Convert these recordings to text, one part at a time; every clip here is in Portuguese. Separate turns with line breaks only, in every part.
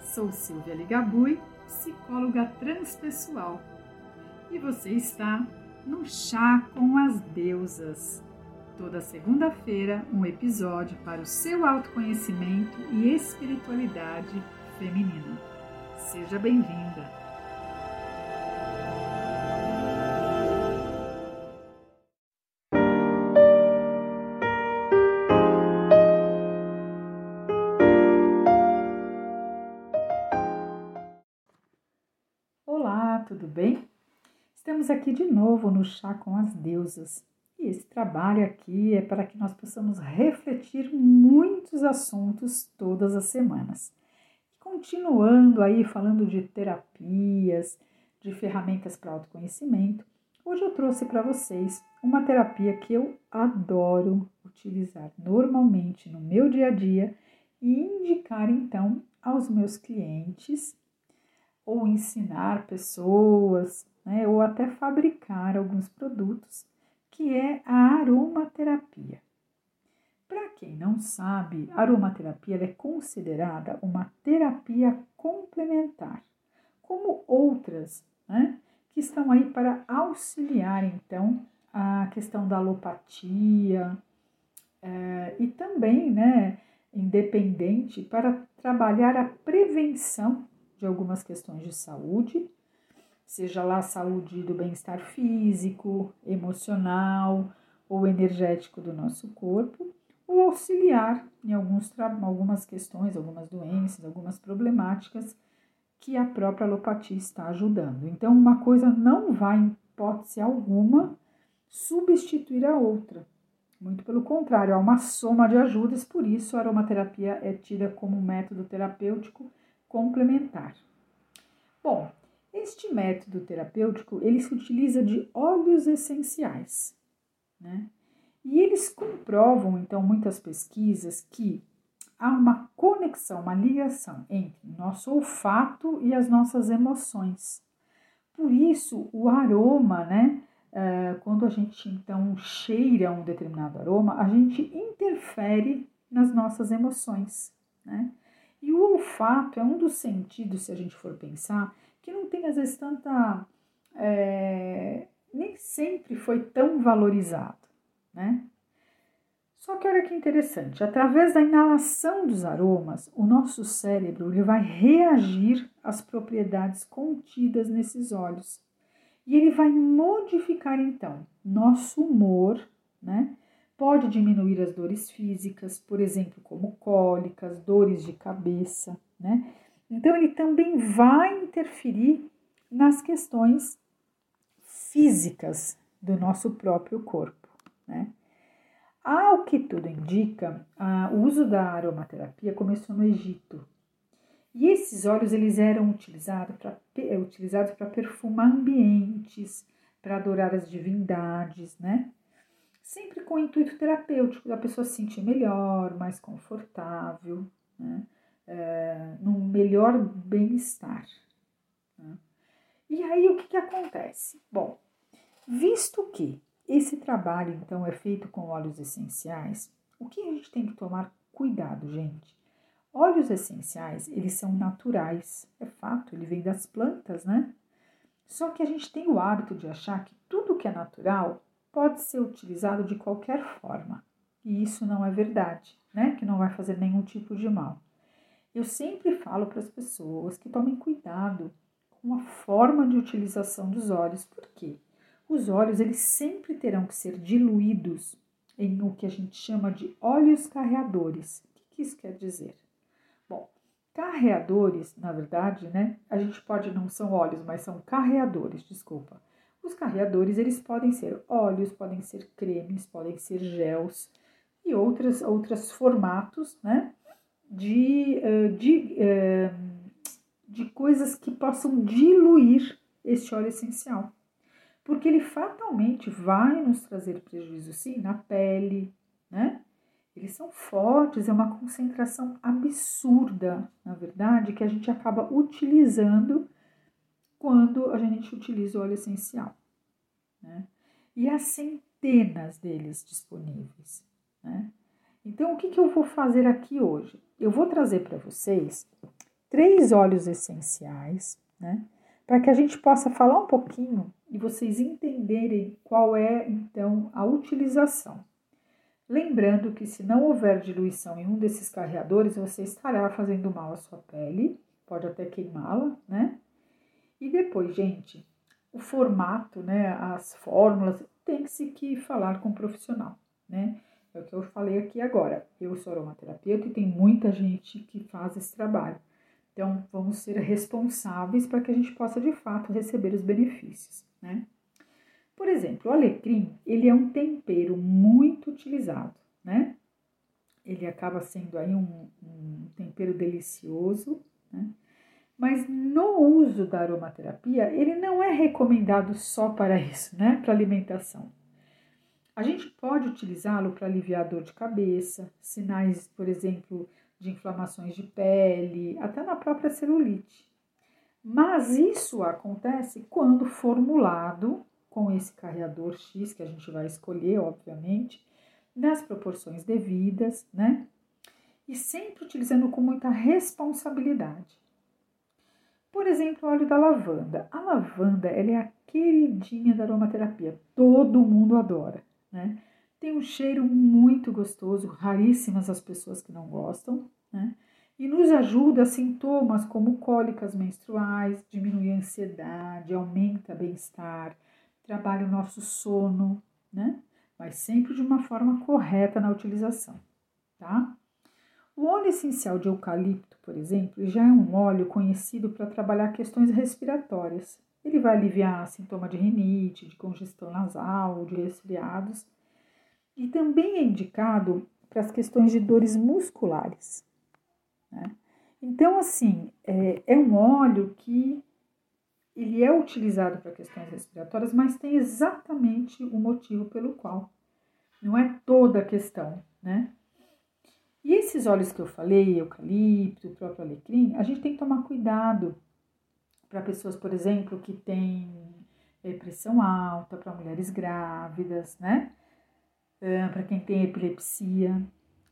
Sou Silvia Ligabui, psicóloga transpessoal, e você está no Chá com as Deusas. Toda segunda-feira, um episódio para o seu autoconhecimento e espiritualidade feminina. Seja bem-vinda! Tudo bem? Estamos aqui de novo no Chá com as Deusas e esse trabalho aqui é para que nós possamos refletir muitos assuntos todas as semanas. Continuando aí falando de terapias, de ferramentas para autoconhecimento, hoje eu trouxe para vocês uma terapia que eu adoro utilizar normalmente no meu dia a dia e indicar então aos meus clientes ou ensinar pessoas, né, ou até fabricar alguns produtos, que é a aromaterapia. Para quem não sabe, a aromaterapia é considerada uma terapia complementar, como outras, né, que estão aí para auxiliar então a questão da alopatia é, e também, né, independente para trabalhar a prevenção de algumas questões de saúde, seja lá saúde do bem-estar físico, emocional ou energético do nosso corpo, ou auxiliar em alguns, algumas questões, algumas doenças, algumas problemáticas que a própria alopatia está ajudando. Então, uma coisa não vai, em hipótese alguma, substituir a outra. Muito pelo contrário, há uma soma de ajudas, por isso a aromaterapia é tida como um método terapêutico complementar. Bom, este método terapêutico ele se utiliza de óleos essenciais, né? E eles comprovam, então, muitas pesquisas que há uma conexão, uma ligação entre nosso olfato e as nossas emoções. Por isso, o aroma, né? Uh, quando a gente então cheira um determinado aroma, a gente interfere nas nossas emoções, né? E o olfato é um dos sentidos, se a gente for pensar, que não tem às vezes tanta. É, nem sempre foi tão valorizado, né? Só que olha que interessante, através da inalação dos aromas, o nosso cérebro ele vai reagir às propriedades contidas nesses óleos. E ele vai modificar então nosso humor, né? Pode diminuir as dores físicas, por exemplo, como cólicas, dores de cabeça, né? Então, ele também vai interferir nas questões físicas do nosso próprio corpo, né? Ao que tudo indica, o uso da aromaterapia começou no Egito. E esses óleos eles eram utilizados para utilizados perfumar ambientes, para adorar as divindades, né? Sempre com o intuito terapêutico, da pessoa se sentir melhor, mais confortável, né? É, num melhor bem-estar. Né? E aí o que, que acontece? Bom, visto que esse trabalho então é feito com óleos essenciais, o que a gente tem que tomar cuidado, gente? Óleos essenciais, eles são naturais, é fato, ele vem das plantas, né? Só que a gente tem o hábito de achar que tudo que é natural pode ser utilizado de qualquer forma. E isso não é verdade, né? Que não vai fazer nenhum tipo de mal. Eu sempre falo para as pessoas que tomem cuidado com a forma de utilização dos óleos, porque os óleos eles sempre terão que ser diluídos em o que a gente chama de óleos carreadores. O que isso quer dizer? Bom, carreadores, na verdade, né? A gente pode não são óleos, mas são carreadores, desculpa os carreadores eles podem ser óleos, podem ser cremes, podem ser gels e outras outros formatos, né? De, de, de coisas que possam diluir este óleo essencial, porque ele fatalmente vai nos trazer prejuízo sim na pele, né? Eles são fortes, é uma concentração absurda, na verdade, que a gente acaba utilizando quando a gente utiliza o óleo essencial. Né? E há centenas deles disponíveis. Né? Então, o que, que eu vou fazer aqui hoje? Eu vou trazer para vocês três óleos essenciais, né? Para que a gente possa falar um pouquinho e vocês entenderem qual é então a utilização. Lembrando que se não houver diluição em um desses carreadores, você estará fazendo mal à sua pele, pode até queimá-la, né? E depois, gente, o formato, né, as fórmulas, tem que falar com um profissional, né? É o que eu falei aqui agora. Eu sou aromaterapeuta e tem muita gente que faz esse trabalho. Então, vamos ser responsáveis para que a gente possa de fato receber os benefícios, né? Por exemplo, o alecrim, ele é um tempero muito utilizado, né? Ele acaba sendo aí um, um tempero delicioso, né? Mas no uso da aromaterapia, ele não é recomendado só para isso, né? Para alimentação. A gente pode utilizá-lo para aliviar dor de cabeça, sinais, por exemplo, de inflamações de pele, até na própria celulite. Mas isso acontece quando formulado com esse carreador X que a gente vai escolher, obviamente, nas proporções devidas, né? E sempre utilizando com muita responsabilidade. Por exemplo, o óleo da lavanda. A lavanda ela é a queridinha da aromaterapia. Todo mundo adora, né? Tem um cheiro muito gostoso, raríssimas as pessoas que não gostam, né? E nos ajuda a sintomas como cólicas menstruais, diminui a ansiedade, aumenta bem-estar, trabalha o nosso sono, né? Mas sempre de uma forma correta na utilização, tá? O óleo essencial de eucalipto, por exemplo, já é um óleo conhecido para trabalhar questões respiratórias. Ele vai aliviar sintoma de rinite, de congestão nasal, de resfriados. E também é indicado para as questões de dores musculares. Né? Então, assim, é, é um óleo que ele é utilizado para questões respiratórias, mas tem exatamente o motivo pelo qual. Não é toda a questão, né? E esses óleos que eu falei, eucalipto, próprio alecrim, a gente tem que tomar cuidado para pessoas, por exemplo, que têm é, pressão alta, para mulheres grávidas, né? para quem tem epilepsia.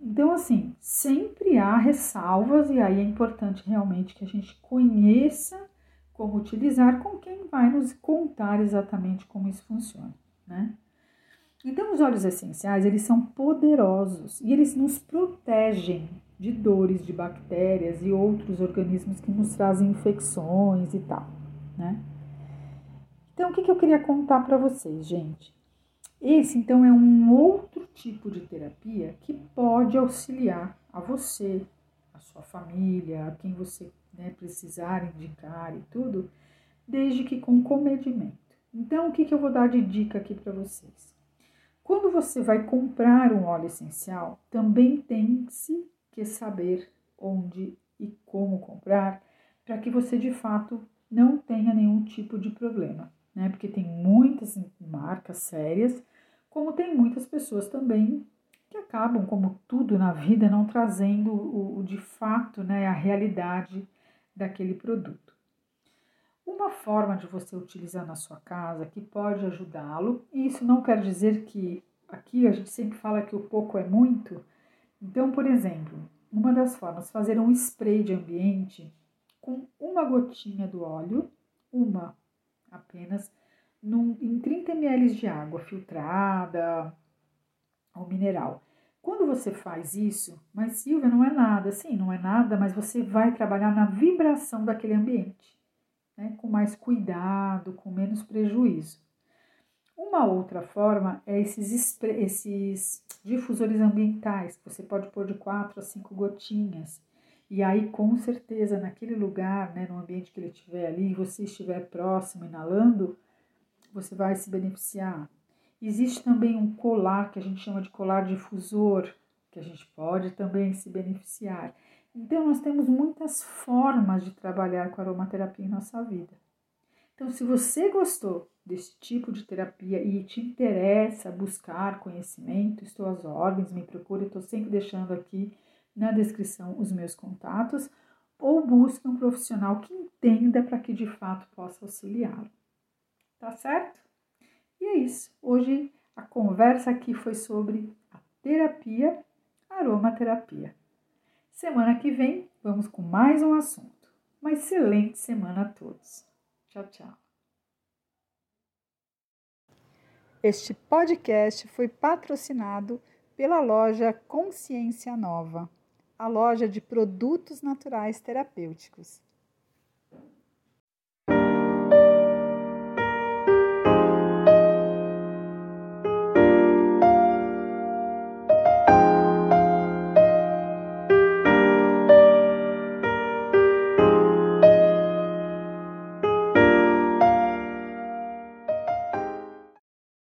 Então, assim, sempre há ressalvas e aí é importante realmente que a gente conheça como utilizar com quem vai nos contar exatamente como isso funciona, né? Então, os óleos essenciais, eles são poderosos e eles nos protegem de dores, de bactérias e outros organismos que nos trazem infecções e tal, né? Então, o que, que eu queria contar para vocês, gente? Esse, então, é um outro tipo de terapia que pode auxiliar a você, a sua família, a quem você né, precisar indicar e tudo, desde que com comedimento. Então, o que, que eu vou dar de dica aqui para vocês? Quando você vai comprar um óleo essencial, também tem-se que saber onde e como comprar para que você de fato não tenha nenhum tipo de problema, né? Porque tem muitas marcas sérias, como tem muitas pessoas também que acabam, como tudo na vida, não trazendo o, o de fato, né, a realidade daquele produto. Uma forma de você utilizar na sua casa que pode ajudá-lo, e isso não quer dizer que aqui a gente sempre fala que o pouco é muito. Então, por exemplo, uma das formas, fazer um spray de ambiente com uma gotinha do óleo, uma apenas, num, em 30 ml de água filtrada ou mineral. Quando você faz isso, mas Silvia, não é nada, sim, não é nada, mas você vai trabalhar na vibração daquele ambiente né, com mais cuidado, com menos prejuízo. Uma outra forma é esses, esses difusores ambientais, que você pode pôr de 4 a 5 gotinhas. E aí, com certeza, naquele lugar, né, no ambiente que ele estiver ali, você estiver próximo, inalando, você vai se beneficiar. Existe também um colar que a gente chama de colar difusor, que a gente pode também se beneficiar. Então, nós temos muitas formas de trabalhar com aromaterapia em nossa vida. Então, se você gostou desse tipo de terapia e te interessa buscar conhecimento, estou às ordens, me procure, estou sempre deixando aqui na descrição os meus contatos, ou busque um profissional que entenda para que de fato possa auxiliá-lo. Tá certo? E é isso. Hoje a conversa aqui foi sobre a terapia, aromaterapia. Semana que vem vamos com mais um assunto. Uma excelente semana a todos. Tchau, tchau. Este podcast foi patrocinado pela loja Consciência Nova, a loja de produtos naturais terapêuticos